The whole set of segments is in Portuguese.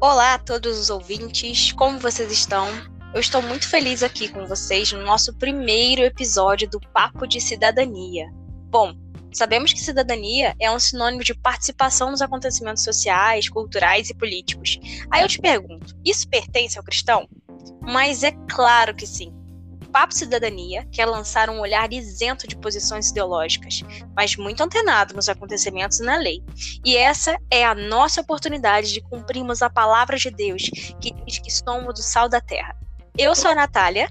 Olá a todos os ouvintes, como vocês estão? Eu estou muito feliz aqui com vocês no nosso primeiro episódio do Papo de Cidadania. Bom, sabemos que cidadania é um sinônimo de participação nos acontecimentos sociais, culturais e políticos. Aí eu te pergunto: isso pertence ao cristão? Mas é claro que sim. Papo Cidadania quer lançar um olhar isento de posições ideológicas, mas muito antenado nos acontecimentos e na lei. E essa é a nossa oportunidade de cumprirmos a palavra de Deus, que diz que somos o sal da terra. Eu sou a Natália.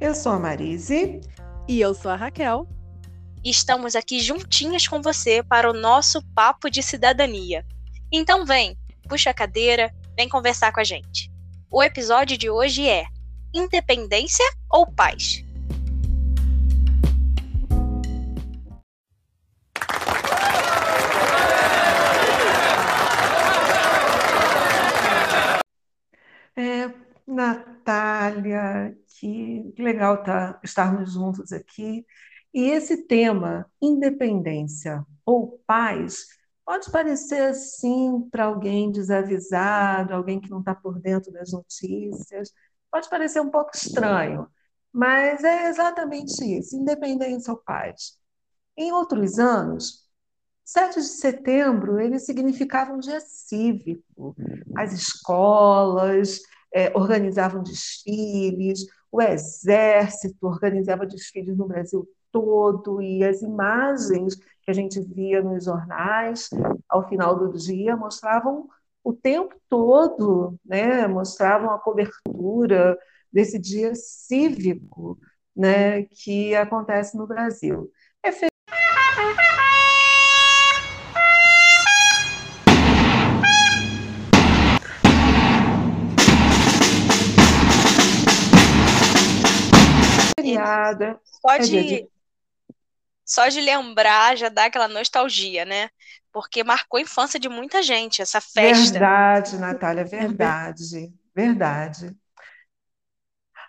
Eu sou a Marise. E eu sou a Raquel. E estamos aqui juntinhas com você para o nosso Papo de Cidadania. Então vem, puxa a cadeira, vem conversar com a gente. O episódio de hoje é independência ou paz? É, Natália, que legal tá, estarmos juntos aqui. E esse tema, independência ou paz, pode parecer assim para alguém desavisado, alguém que não está por dentro das notícias, Pode parecer um pouco estranho, mas é exatamente isso: independência ou paz. Em outros anos, 7 de setembro ele significava um dia cívico. As escolas é, organizavam desfiles, o exército organizava desfiles no Brasil todo e as imagens que a gente via nos jornais ao final do dia mostravam o tempo todo né, mostravam a cobertura desse dia cívico né, que acontece no Brasil. É feriada. Só de, é só de lembrar já dá aquela nostalgia, né? Porque marcou a infância de muita gente, essa festa. Verdade, Natália, verdade, verdade.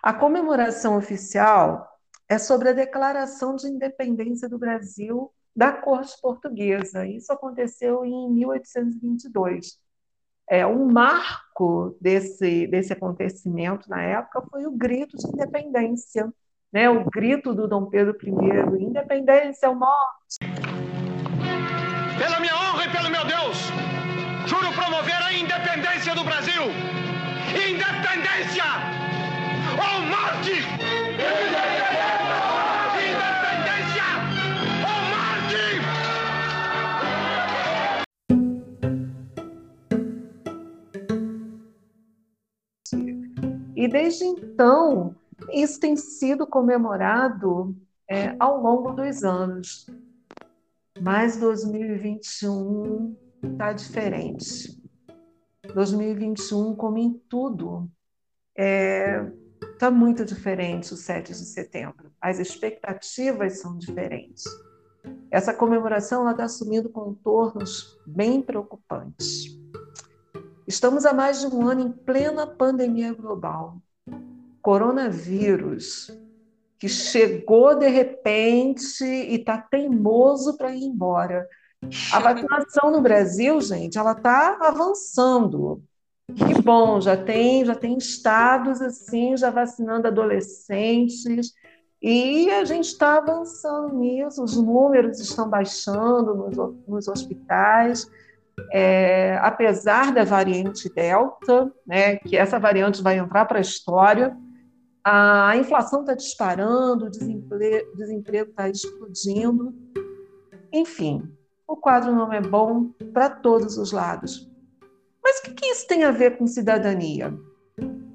A comemoração oficial é sobre a declaração de independência do Brasil da corte portuguesa. Isso aconteceu em 1822. É, um marco desse, desse acontecimento na época foi o grito de independência, né, o grito do Dom Pedro I, independência ou morte. Pela minha honra e pelo meu Deus, juro promover a independência do Brasil. Independência ou morte! Independência ou morte! E desde então, isso tem sido comemorado é, ao longo dos anos. Mas 2021 está diferente. 2021, como em tudo, está é, tá muito diferente o 7 de setembro. As expectativas são diferentes. Essa comemoração está assumindo contornos bem preocupantes. Estamos há mais de um ano em plena pandemia global coronavírus que chegou de repente e está teimoso para ir embora. A vacinação no Brasil, gente, ela está avançando. Que bom, já tem, já tem estados assim, já vacinando adolescentes, e a gente está avançando nisso, os números estão baixando nos, nos hospitais. É, apesar da variante Delta, né, que essa variante vai entrar para a história, a inflação está disparando, o desemprego está explodindo. Enfim, o quadro não é bom para todos os lados. Mas o que isso tem a ver com cidadania?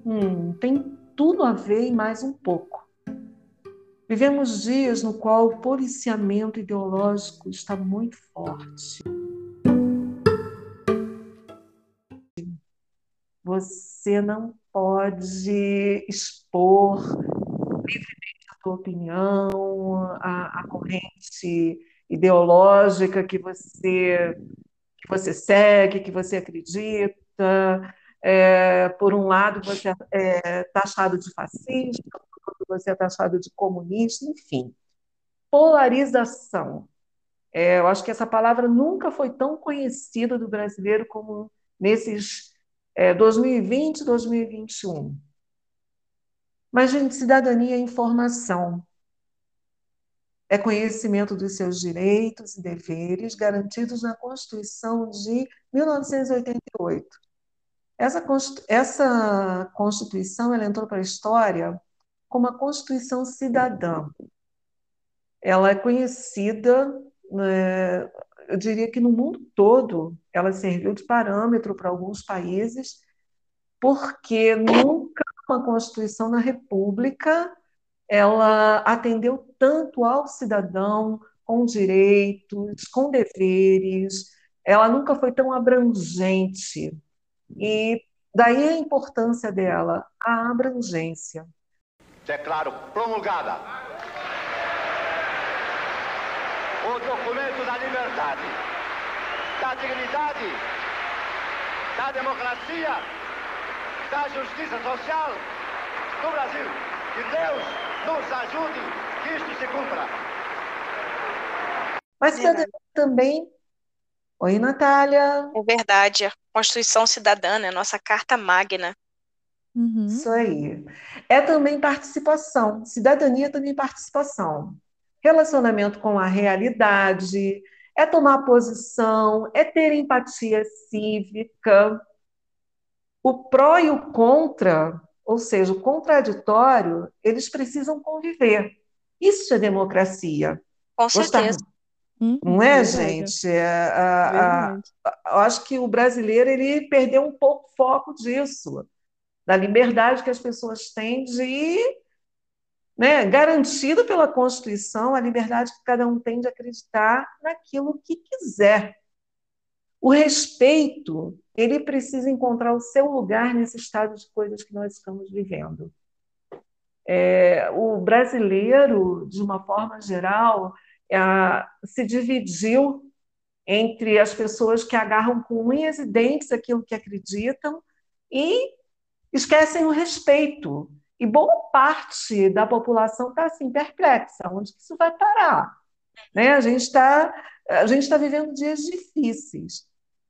Hum, tem tudo a ver e mais um pouco. Vivemos dias no qual o policiamento ideológico está muito forte. Você não pode expor livremente a tua opinião, a, a corrente ideológica que você, que você segue, que você acredita. É, por um lado, você é taxado de fascista, por outro, você é taxado de comunista, enfim. Polarização. É, eu acho que essa palavra nunca foi tão conhecida do brasileiro como nesses é, 2020, 2021. Mas, gente, cidadania é informação. É conhecimento dos seus direitos e deveres garantidos na Constituição de 1988. Essa, essa Constituição ela entrou para a história como a Constituição Cidadã. Ela é conhecida, né, eu diria que no mundo todo, ela serviu de parâmetro para alguns países, porque nunca uma Constituição na República ela atendeu tanto ao cidadão com direitos, com deveres, ela nunca foi tão abrangente. E daí a importância dela, a abrangência. Declaro promulgada o documento da liberdade, da dignidade, da democracia, da justiça social do Brasil. Que Deus nos ajude que isto se cumpra. Mas é também. Oi, Natália. É verdade. A Constituição Cidadã, né? Nossa Carta Magna. Uhum. Isso aí. É também participação. Cidadania é também participação. Relacionamento com a realidade, é tomar posição, é ter empatia cívica. O pró e o contra ou seja, o contraditório, eles precisam conviver. Isso é democracia. Com certeza. Hum, Não é, gente? É, a, a, eu acho que o brasileiro ele perdeu um pouco o foco disso, da liberdade que as pessoas têm de né, pela Constituição a liberdade que cada um tem de acreditar naquilo que quiser. O respeito, ele precisa encontrar o seu lugar nesse estado de coisas que nós estamos vivendo. É, o brasileiro, de uma forma geral, é, se dividiu entre as pessoas que agarram com unhas e dentes aquilo que acreditam e esquecem o respeito. E boa parte da população está assim, perplexa, onde que isso vai parar? Né? A gente está está vivendo dias difíceis.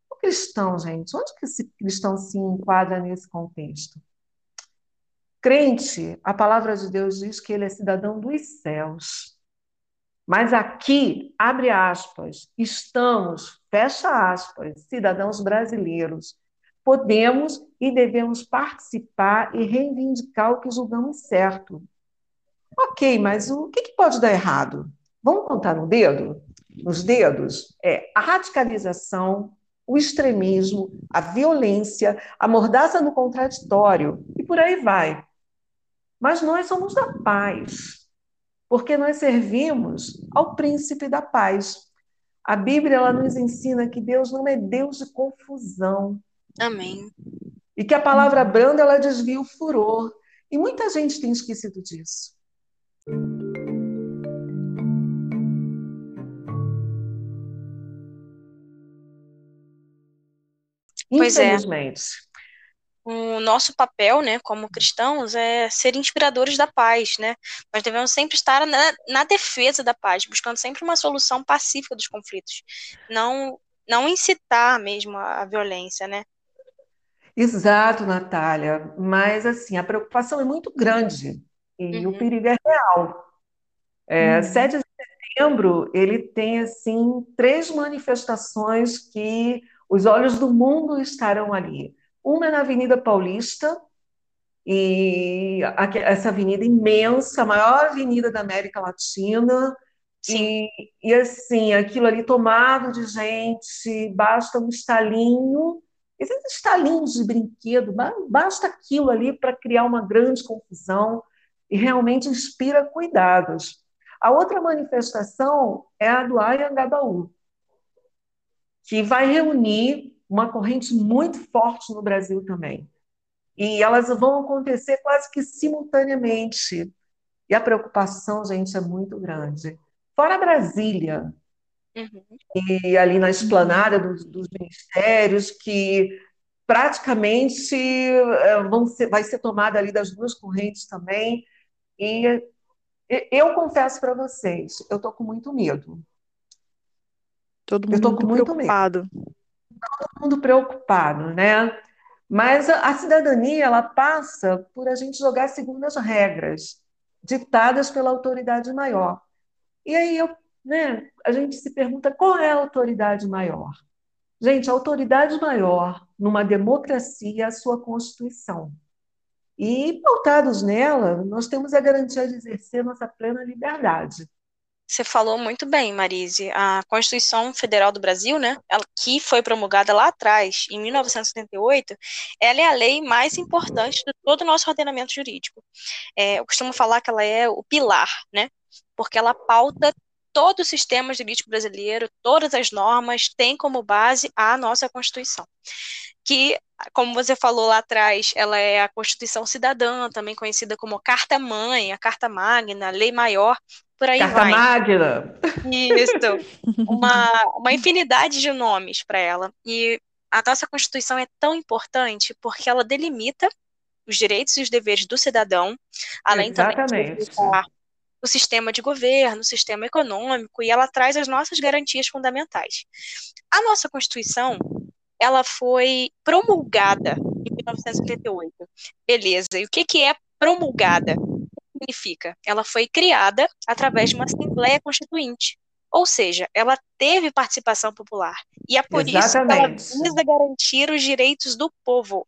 O cristão, gente, onde que esse cristão se enquadra nesse contexto? Crente, a palavra de Deus diz que ele é cidadão dos céus. Mas aqui, abre aspas, estamos, fecha aspas, cidadãos brasileiros. Podemos e devemos participar e reivindicar o que julgamos certo. Ok, mas o que, pode dar errado? Vamos contar no dedo? nos dedos é a radicalização, o extremismo, a violência, a mordaça no contraditório e por aí vai. Mas nós somos da paz, porque nós servimos ao príncipe da paz. A Bíblia ela nos ensina que Deus não é Deus de confusão. Amém. E que a palavra branda ela desvia o furor. E muita gente tem esquecido disso. Pois é. O nosso papel, né, como cristãos, é ser inspiradores da paz, né? Nós devemos sempre estar na, na defesa da paz, buscando sempre uma solução pacífica dos conflitos, não não incitar mesmo a, a violência, né? Exato, Natália. Mas assim, a preocupação é muito grande e uhum. o perigo é real. É, uhum. 7 de setembro ele tem assim três manifestações que os olhos do mundo estarão ali. Uma é na Avenida Paulista, e essa avenida imensa, a maior avenida da América Latina, e, e, assim, aquilo ali tomado de gente, basta um estalinho, esses estalinhos de brinquedo, basta aquilo ali para criar uma grande confusão e realmente inspira cuidados. A outra manifestação é a do Ayangabaú, que vai reunir uma corrente muito forte no Brasil também. E elas vão acontecer quase que simultaneamente. E a preocupação, gente, é muito grande. Fora Brasília, uhum. e ali na esplanada dos, dos ministérios, que praticamente eh, vão ser, vai ser tomada ali das duas correntes também. E eu confesso para vocês, eu estou com muito medo. Todo mundo muito preocupado. Medo. Todo mundo preocupado, né? Mas a, a cidadania ela passa por a gente jogar segundo as regras ditadas pela autoridade maior. E aí eu, né, a gente se pergunta qual é a autoridade maior? Gente, a autoridade maior numa democracia é a sua Constituição. E, pautados nela, nós temos a garantia de exercer nossa plena liberdade. Você falou muito bem, Marise. A Constituição Federal do Brasil, né, ela, que foi promulgada lá atrás, em 1978, ela é a lei mais importante de todo o nosso ordenamento jurídico. É, eu costumo falar que ela é o pilar, né, porque ela pauta todo o sistema jurídico brasileiro, todas as normas têm como base a nossa Constituição. Que, como você falou lá atrás, ela é a Constituição Cidadã, também conhecida como Carta Mãe, a Carta Magna, a Lei Maior por aí Carta vai. Magna. Isso. Uma, uma infinidade de nomes para ela. E a nossa Constituição é tão importante porque ela delimita os direitos e os deveres do cidadão, além Exatamente. também de o sistema de governo, o sistema econômico, e ela traz as nossas garantias fundamentais. A nossa Constituição, ela foi promulgada em 1978. Beleza, e o que, que é promulgada? significa? Ela foi criada através de uma Assembleia Constituinte. Ou seja, ela teve participação popular. E é por Exatamente. isso que ela visa garantir os direitos do povo.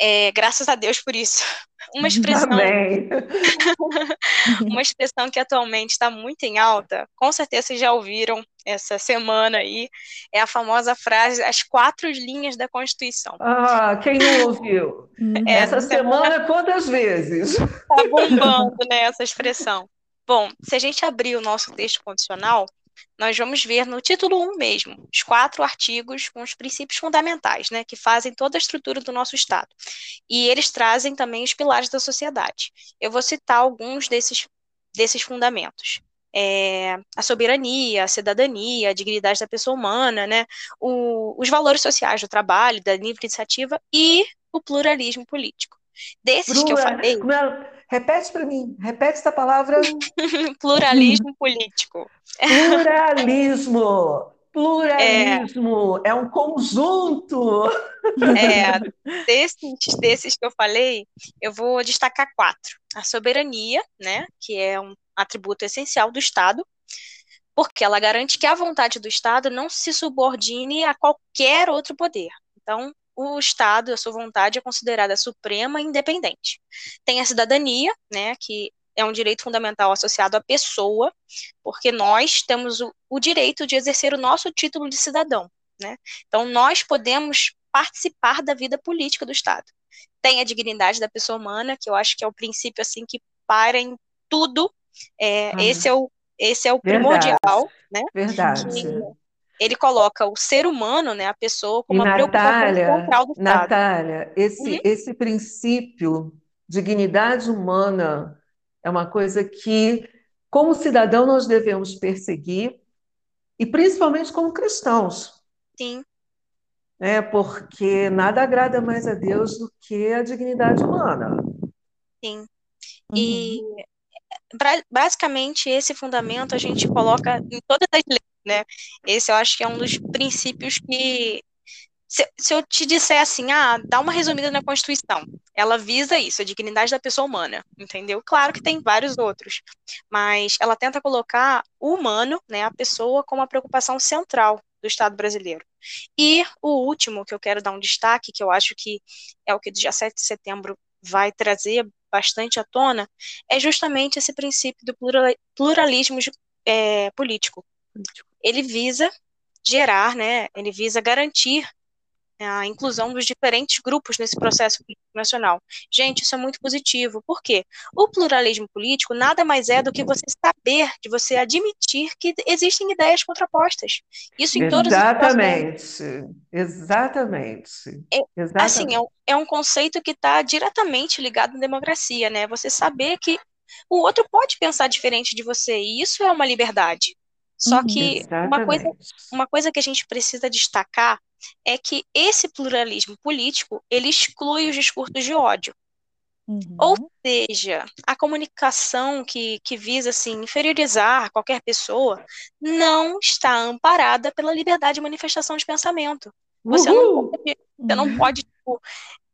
É, graças a Deus por isso. Uma expressão, uma expressão que atualmente está muito em alta, com certeza vocês já ouviram essa semana aí, é a famosa frase as quatro linhas da Constituição. Ah, quem não ouviu? É, Essa semana, quantas vezes? Tá bombando, né, essa expressão. Bom, se a gente abrir o nosso texto condicional, nós vamos ver no título 1 mesmo, os quatro artigos com os princípios fundamentais, né, que fazem toda a estrutura do nosso Estado. E eles trazem também os pilares da sociedade. Eu vou citar alguns desses, desses fundamentos. É, a soberania, a cidadania, a dignidade da pessoa humana, né, o, os valores sociais do trabalho, da livre iniciativa e o pluralismo político. Desses que eu falei. Repete para mim, repete essa palavra. pluralismo político. Pluralismo. Pluralismo é, é um conjunto. É, desses, desses que eu falei, eu vou destacar quatro. A soberania, né, que é um atributo essencial do Estado, porque ela garante que a vontade do Estado não se subordine a qualquer outro poder. Então, o Estado, a sua vontade, é considerada suprema e independente. Tem a cidadania, né, que é um direito fundamental associado à pessoa, porque nós temos o, o direito de exercer o nosso título de cidadão, né? Então, nós podemos participar da vida política do Estado. Tem a dignidade da pessoa humana, que eu acho que é o princípio, assim, que para em tudo. É, esse é o, esse é o primordial, Verdade. né? Verdade. Que, ele coloca o ser humano, né, a pessoa, como e uma Natália, preocupação central do Estado. Natália, esse, Uhum. esse princípio, dignidade humana, é uma coisa que, como cidadão, nós devemos perseguir, e principalmente como cristãos, Sim, né? Porque nada agrada mais a Deus do que a dignidade humana. sim. E bra- basicamente esse fundamento a gente coloca em todas as leis, né? Esse eu acho que é um dos princípios que se, se eu te disser assim, ah, dá uma resumida na Constituição, ela visa isso, a dignidade da pessoa humana, entendeu? Claro que tem vários outros, mas ela tenta colocar o humano, né, a pessoa, como a preocupação central do Estado brasileiro. E o último que eu quero dar um destaque, que eu acho que é o que do dia 7 de setembro vai trazer bastante à tona, é justamente esse princípio do plural- pluralismo é, político. Ele visa gerar, né, ele visa garantir a inclusão dos diferentes grupos nesse processo político nacional. Gente, isso é muito positivo. Por quê? O pluralismo político nada mais é do que você saber, de você admitir que existem ideias contrapostas. Isso em todas as Exatamente, exatamente, É, exatamente. Assim, é um, é um conceito que está diretamente ligado à democracia, né? Você saber que o outro pode pensar diferente de você, e isso é uma liberdade. Só Uhum. que uma coisa, uma coisa que a gente precisa destacar é que esse pluralismo político, ele exclui os discursos de ódio. Uhum. Ou seja, a comunicação que, que visa assim, inferiorizar qualquer pessoa não está amparada pela liberdade de manifestação de pensamento. Você não Uhul! pode, você não Uhum. pode tipo,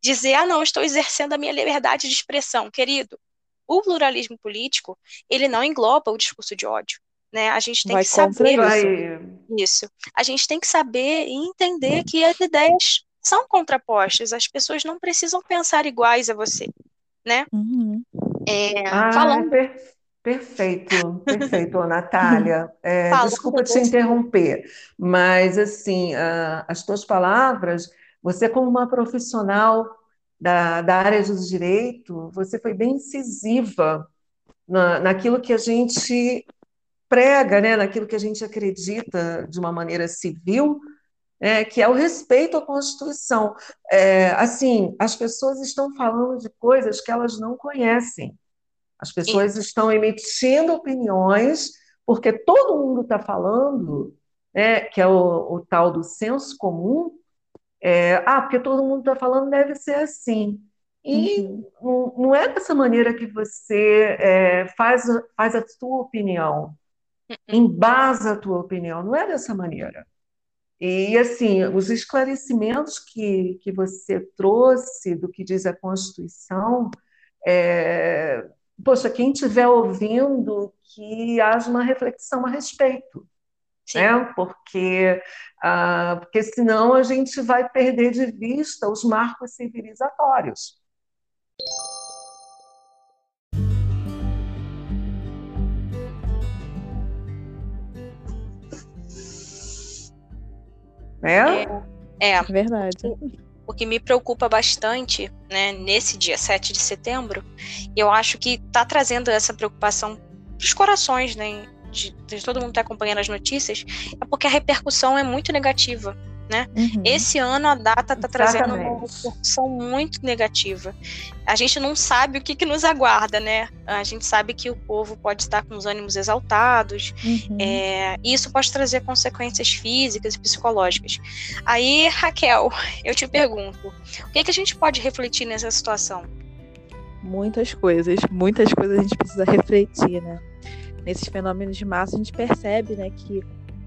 dizer, ah, não, estou exercendo a minha liberdade de expressão. Querido, o pluralismo político, ele não engloba o discurso de ódio. Né? A gente tem vai que saber isso. isso. A gente tem que saber e entender que as ideias são contrapostas. As pessoas não precisam pensar iguais a você, né? Uhum. É, ah, falando... Per perfeito, perfeito, Natália. É, desculpa te interromper, mas assim, uh, as tuas palavras, você como uma profissional da, da área do direito, você foi bem incisiva na, naquilo que a gente prega, né, naquilo que a gente acredita de uma maneira civil, é, que é o respeito à Constituição. É, assim, as pessoas estão falando de coisas que elas não conhecem. As pessoas Sim. estão emitindo opiniões porque todo mundo está falando, né, que é o, o, tal do senso comum. É, ah, porque todo mundo está falando deve ser assim. E uhum. não, não, é dessa maneira que você é, faz, faz a sua opinião. Embasa a tua opinião. Não é dessa maneira. E, assim, os esclarecimentos que, que você trouxe do que diz a Constituição, é, poxa, quem estiver ouvindo, que haja uma reflexão a respeito. Né? Porque, ah, porque senão a gente vai perder de vista os marcos civilizatórios. Né? É, é. Verdade. O que me preocupa bastante, né, nesse dia 7 de setembro, eu acho que está trazendo essa preocupação para os corações, né, de, de todo mundo estar tá acompanhando as notícias, é porque a repercussão é muito negativa né? Uhum. Esse ano a data está trazendo uma repercussão muito negativa. A gente não sabe o que, que, nos aguarda, né? A gente sabe que o povo pode estar com os ânimos exaltados, uhum. é, e isso pode trazer consequências físicas e psicológicas. Aí, Raquel, eu te pergunto, o que, que a gente pode refletir nessa situação? Muitas coisas, muitas coisas a gente precisa refletir, né? Nesses fenômenos de massa, a gente percebe, né, que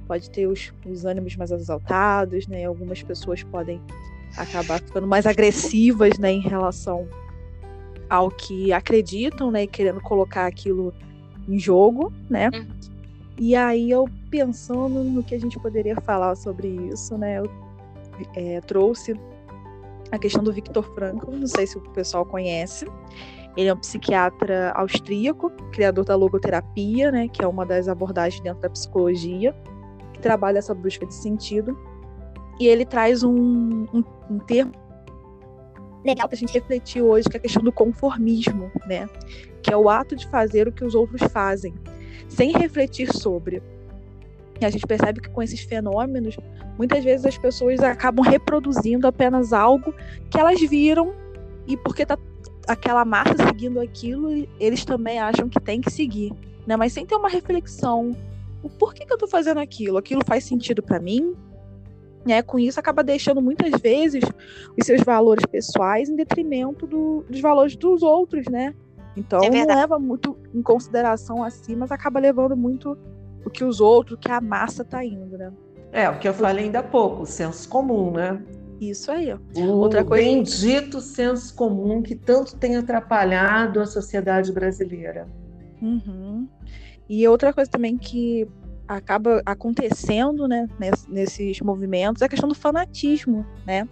pode ter os, os ânimos mais exaltados, né? Algumas pessoas podem acabar ficando mais agressivas, né, em relação ao que acreditam, né, e querendo colocar aquilo em jogo, né? Uhum. E aí eu pensando no que a gente poderia falar sobre isso, né, eu é, trouxe a questão do Victor Frankl, não sei se o pessoal conhece. Ele é um psiquiatra austríaco, criador da logoterapia, né, que é uma das abordagens dentro da psicologia trabalha essa busca de sentido. E ele traz um, um, um termo legal para a gente refletir hoje, que é a questão do conformismo, né? Que é o ato de fazer o que os outros fazem, sem refletir sobre. E a gente percebe que com esses fenômenos, muitas vezes as pessoas acabam reproduzindo apenas algo que elas viram e porque tá aquela massa seguindo aquilo, eles também acham que tem que seguir, né? Mas sem ter uma reflexão o porquê que eu tô fazendo aquilo? Aquilo faz sentido para mim? Né? Com isso, acaba deixando muitas vezes os seus valores pessoais em detrimento do, dos valores dos outros, né? Então, é não leva muito em consideração assim, mas acaba levando muito o que os outros, o que a massa tá indo, né? É, o que eu falei ainda há pouco, o senso comum, né? Isso aí. O Outra coisa... bendito senso comum que tanto tem atrapalhado a sociedade brasileira. Uhum. E outra coisa também que acaba acontecendo, né, nesses movimentos é a questão do fanatismo, né,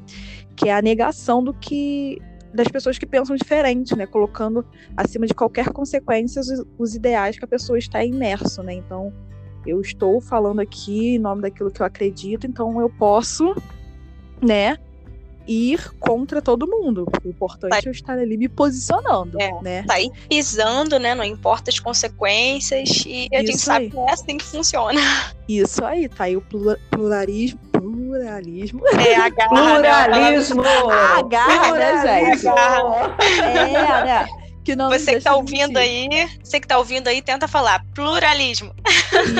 que é a negação do que das pessoas que pensam diferente, né, colocando acima de qualquer consequência os, os ideais que a pessoa está imerso, né. Então, eu estou falando aqui em nome daquilo que eu acredito, então eu posso, né, ir contra todo mundo. O importante tá. é eu estar ali me posicionando, é, né? Tá aí pisando, né? Não importa as consequências e a Isso gente sabe aí. que é assim que funciona. Isso aí, tá aí o pluralismo. Pluralismo. É, Pluralismo! Né? A garra, né, gente? É, né? Que não você que tá ouvindo mentir. aí, você que tá ouvindo aí, tenta falar pluralismo.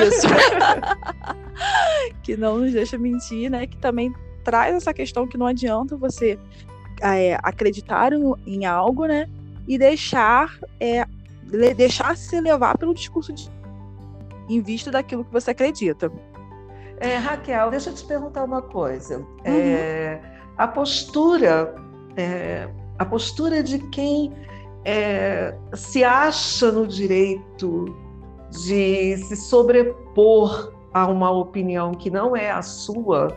Isso. que não nos deixa mentir, né? Que também traz essa questão que não adianta você é, acreditar em algo, né? E deixar, é, deixar se levar pelo discurso de, em vista daquilo que você acredita. É, Raquel, deixa eu te perguntar uma coisa. Uhum. É, a postura é, a postura de quem é, se acha no direito de se sobrepor a uma opinião que não é a sua,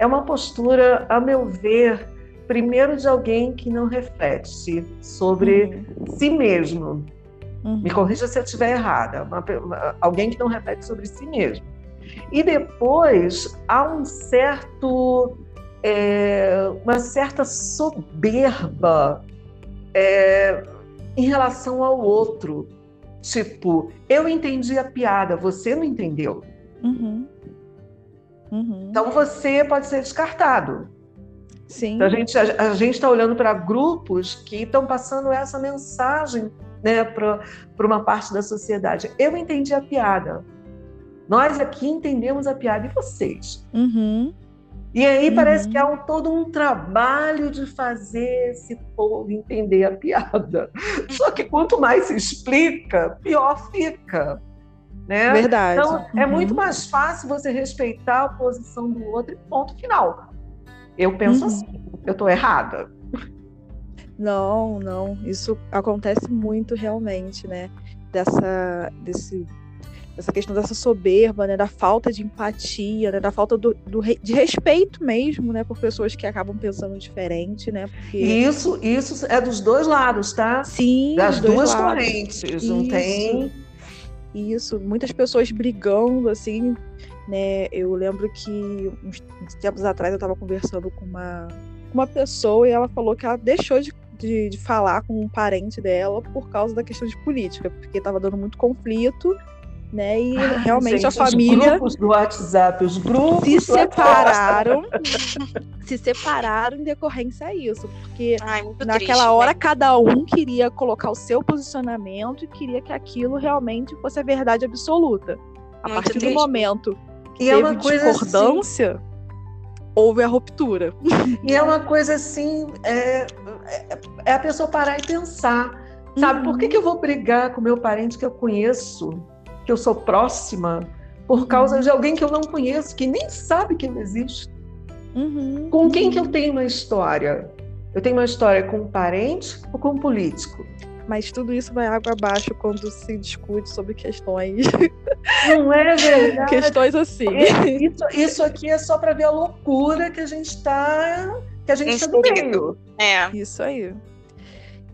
é uma postura, a meu ver, primeiro de alguém que não reflete sobre uhum. si mesmo. Uhum. Me corrija se eu estiver errada. Uma, uma, alguém que não reflete sobre si mesmo. E depois há um certo, é, uma certa soberba é, em relação ao outro. Tipo, eu entendi a piada, você não entendeu. Uhum. Uhum. Então você pode ser descartado. Sim. Então, a gente a, a gente está olhando para grupos que estão passando essa mensagem né, para uma parte da sociedade. Eu entendi a piada. Nós aqui entendemos a piada e vocês. Uhum. E aí uhum. parece que há um, todo um trabalho de fazer esse povo entender a piada. Só que quanto mais se explica, pior fica. Né? Verdade. Então é uhum. muito mais fácil você respeitar a posição do outro e ponto final. Eu penso uhum. assim, eu estou errada. Não, não. Isso acontece muito realmente, né? Dessa, desse, dessa questão dessa soberba, né? Da falta de empatia, né? Da falta do, do, de respeito mesmo, né? Por pessoas que acabam pensando diferente, né? Porque... Isso, isso é dos dois lados, tá? Sim. Das duas lados. correntes. Isso. Não Isso. Muitas pessoas brigando, assim, né? Eu lembro que uns tempos atrás eu estava conversando com uma, uma pessoa e ela falou que ela deixou de de, de falar com um parente dela por causa da questão de política, porque estava dando muito conflito né? E Ai, realmente gente, a família. Os grupos do WhatsApp, os grupos. Se separaram. se separaram em decorrência a isso. Porque Ai, naquela triste, hora né? cada um queria colocar o seu posicionamento e queria que aquilo realmente fosse a verdade absoluta. A muito partir triste. do momento que e teve é uma coisa discordância. Assim houve a ruptura. E é uma coisa assim, é, é, é a pessoa parar e pensar, sabe? Uhum. Por que, que eu vou brigar com meu parente que eu conheço, que eu sou próxima, por causa uhum. de alguém que eu não conheço, que nem sabe que eu existo? Uhum. Com quem que eu tenho uma história? Eu tenho uma história com um parente ou com um político? mas tudo isso vai água abaixo quando se discute sobre questões. Não é verdade? questões assim. É, isso, isso aqui é só para ver a loucura que a gente está que a gente está vivendo. É. Isso aí.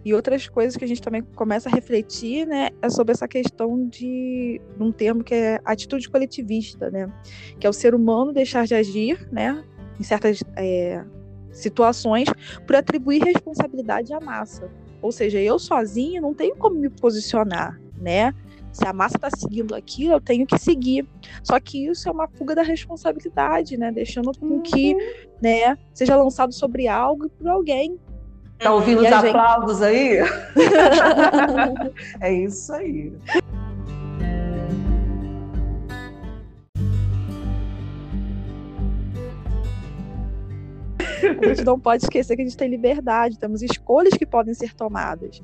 E outras coisas que a gente também começa a refletir, né, é sobre essa questão de um termo que é atitude coletivista, né, que é o ser humano deixar de agir, né, em certas é, situações por atribuir responsabilidade à massa. Ou seja, eu sozinho não tenho como me posicionar, né? Se a massa está seguindo aquilo, eu tenho que seguir. Só que isso é uma fuga da responsabilidade, né? Deixando com uhum. que, né, seja lançado sobre algo e por alguém. Tá ouvindo e os aplausos gente... aí? é isso aí. A gente não pode esquecer que a gente tem liberdade, temos escolhas que podem ser tomadas.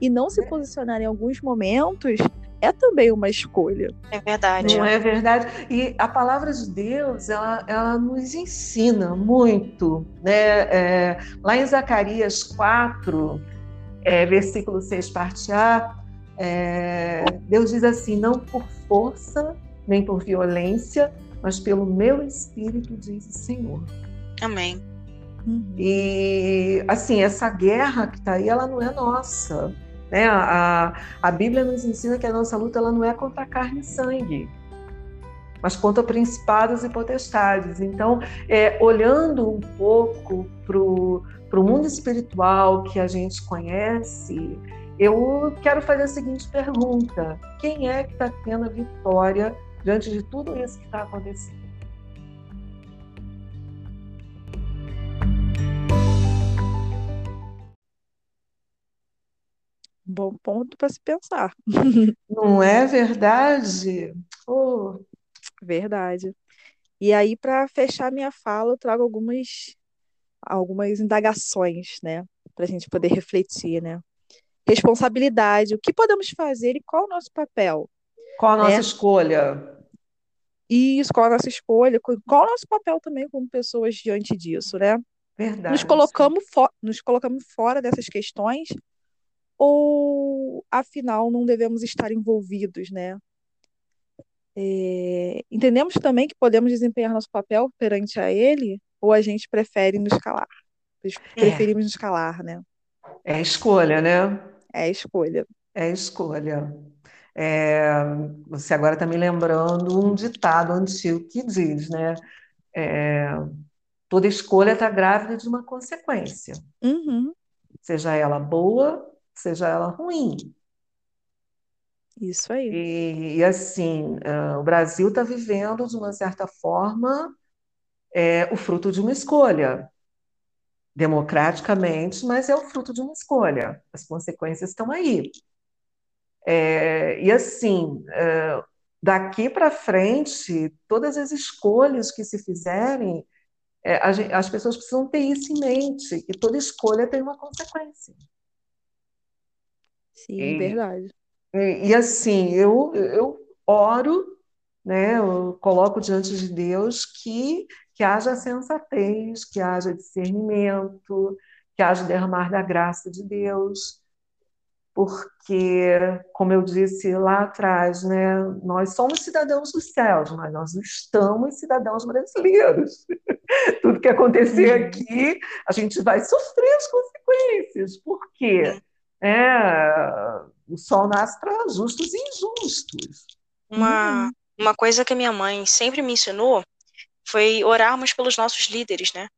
E não se posicionar em alguns momentos é também uma escolha. É verdade. Não é verdade? E a palavra de Deus, ela, ela nos ensina muito. Né? É, lá em Zacarias 4, é, versículo 6, parte A, é, Deus diz assim: Não por força, nem por violência, mas pelo meu espírito, diz o Senhor. Amém. Uhum. E, assim, essa guerra que está aí, ela não é nossa. Né? A, a Bíblia nos ensina que a nossa luta ela não é contra carne e sangue, mas contra principados e potestades. Então, é, olhando um pouco para o mundo espiritual que a gente conhece, eu quero fazer a seguinte pergunta: quem é que está tendo a vitória diante de tudo isso que está acontecendo? Bom ponto para se pensar. Não é verdade? Oh. Verdade. E aí, para fechar minha fala, eu trago algumas, algumas indagações, né? Para a gente poder refletir, né? Responsabilidade, o que podemos fazer e qual o nosso papel? Qual a nossa né? escolha? Isso, qual a nossa escolha? Qual o nosso papel também como pessoas diante disso, né? Verdade. Nos colocamos, nos colocamos fora dessas questões ou, afinal, não devemos estar envolvidos, né? É, entendemos também que podemos desempenhar nosso papel perante a ele ou a gente prefere nos calar? Preferimos é. nos calar, né? É escolha, né? É escolha. É escolha. É, você agora está me lembrando um ditado antigo que diz, né? É, toda escolha está grávida de uma consequência. Uhum. Seja ela boa, seja ela ruim. Isso aí. E, e assim, uh, o Brasil está vivendo, de uma certa forma, é, o fruto de uma escolha. Democraticamente, mas é o fruto de uma escolha. As consequências estão aí. É, e assim, é, daqui para frente, todas as escolhas que se fizerem, é, as pessoas precisam ter isso em mente, que toda escolha tem uma consequência. Sim, e, verdade. E, e, assim, eu, eu oro, né, eu coloco diante de Deus que, que haja sensatez, que haja discernimento, que haja derramar da graça de Deus, porque, como eu disse lá atrás, né, nós somos cidadãos dos céus, mas nós não estamos cidadãos brasileiros. Tudo que acontecer aqui, a gente vai sofrer as consequências. Por quê? É, o sol nasce para justos e injustos. Uma, uhum. uma coisa que minha mãe sempre me ensinou foi orarmos pelos nossos líderes, né?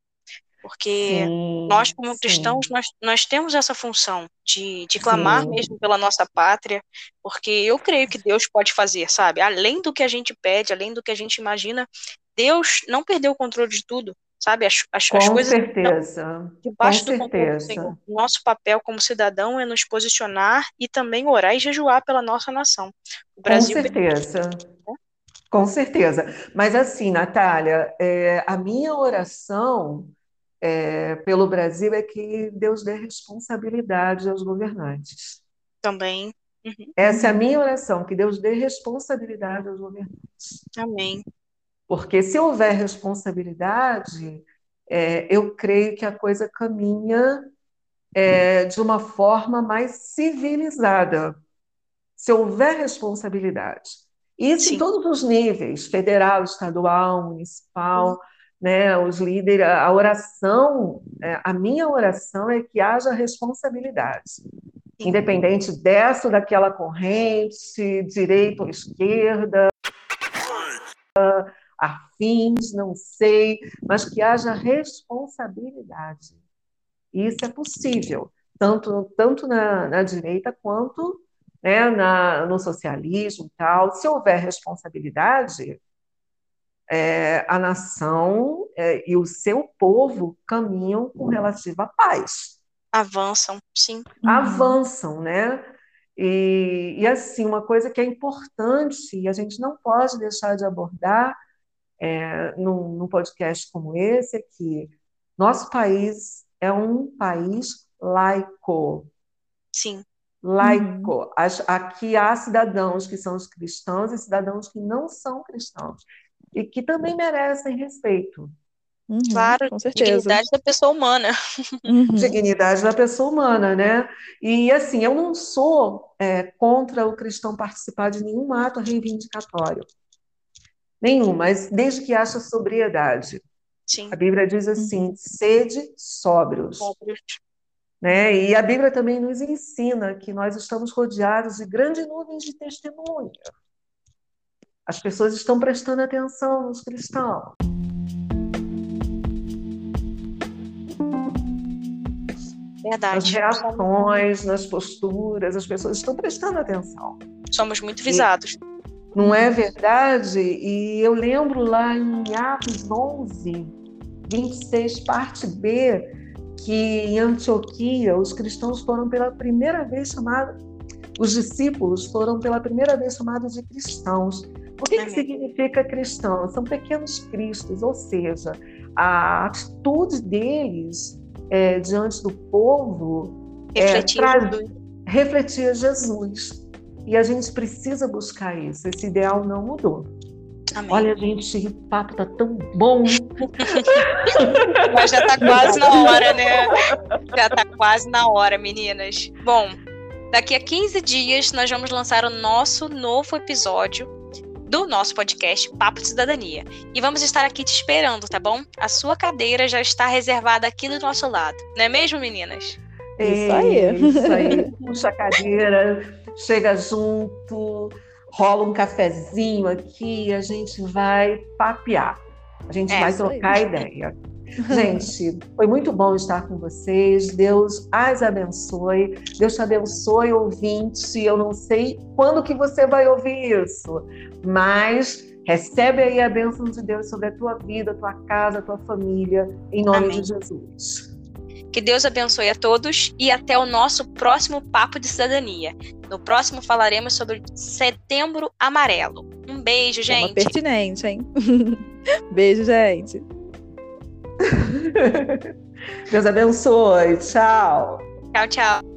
Porque sim, nós, como cristãos, nós, nós temos essa função de, de clamar sim. mesmo pela nossa pátria, porque eu creio que Deus pode fazer, sabe? Além do que a gente pede, além do que a gente imagina, Deus não perdeu o controle de tudo sabe? As, as, Com as coisas certeza. debaixo Com do controle do Senhor. Nosso papel como cidadão é nos posicionar e também orar e jejuar pela nossa nação. O Brasil Com certeza. Né? Com certeza. Mas assim, Natália, é, a minha oração é, pelo Brasil é que Deus dê responsabilidade aos governantes. Também. Uhum. Essa é a minha oração, que Deus dê responsabilidade aos governantes. Amém. Porque se houver responsabilidade, é, eu creio que a coisa caminha é, de uma forma mais civilizada. Se houver responsabilidade. Isso Sim. em todos os níveis, federal, estadual, municipal, né, os líderes, a oração, é, a minha oração é que haja responsabilidade. Independente dessa ou daquela corrente, direita ou esquerda, afins, não sei, mas que haja responsabilidade. Isso é possível, tanto, tanto na, na direita quanto né, na, no socialismo e tal. Se houver responsabilidade, é, a nação é, e o seu povo caminham com relativa paz. Avançam, sim. Avançam, né? E, e, assim, uma coisa que é importante e a gente não pode deixar de abordar é, num, num podcast como esse é que nosso país é um país laico. Sim. Laico. Uhum. Aqui há cidadãos que são os cristãos e cidadãos que não são cristãos e que também merecem respeito. Uhum, claro, com certeza. dignidade da pessoa humana. Uhum. Dignidade da pessoa humana, né? E assim, eu não sou é, contra o cristão participar de nenhum ato reivindicatório. Nenhum, mas desde que haja sobriedade. Sim. A Bíblia diz assim: uhum. sede sóbrios. Sóbrios. Né? E a Bíblia também nos ensina que nós estamos rodeados de grandes nuvens de testemunha. As pessoas estão prestando atenção nos cristãos. Verdade. Nas reações, nas posturas, as pessoas estão prestando atenção. Somos muito visados. Não é verdade? E eu lembro lá em Atos 11, 26, parte B, que em Antioquia os cristãos foram pela primeira vez chamados, os discípulos foram pela primeira vez chamados de cristãos. O que, que significa cristão? São pequenos cristos, ou seja, a atitude deles é, diante do povo refletia, é, refletia Jesus. E a gente precisa buscar isso. Esse ideal não mudou. Amém. Olha, gente, o papo tá tão bom. Mas já tá quase na hora, né? Já tá quase na hora, meninas. Bom, daqui a 15 dias nós vamos lançar o nosso novo episódio do nosso podcast Papo de Cidadania. E vamos estar aqui te esperando, tá bom? A sua cadeira já está reservada aqui do nosso lado. Não é mesmo, meninas? Isso aí. Isso aí. Puxa a cadeira, chega junto, rola um cafezinho aqui, a gente vai papear. A gente é, vai trocar ideia. Gente, foi muito bom estar com vocês. Deus as abençoe. Deus te abençoe, ouvinte. Eu não sei quando que você vai ouvir isso, mas recebe aí a bênção de Deus sobre a tua vida, a tua casa, a tua família, em nome Amém. de Jesus. Que Deus abençoe a todos e até o nosso próximo Papo de Cidadania. No próximo falaremos sobre Setembro Amarelo. Um beijo, gente. Uma pertinente, hein? beijo, gente. Deus abençoe. Tchau. Tchau, tchau.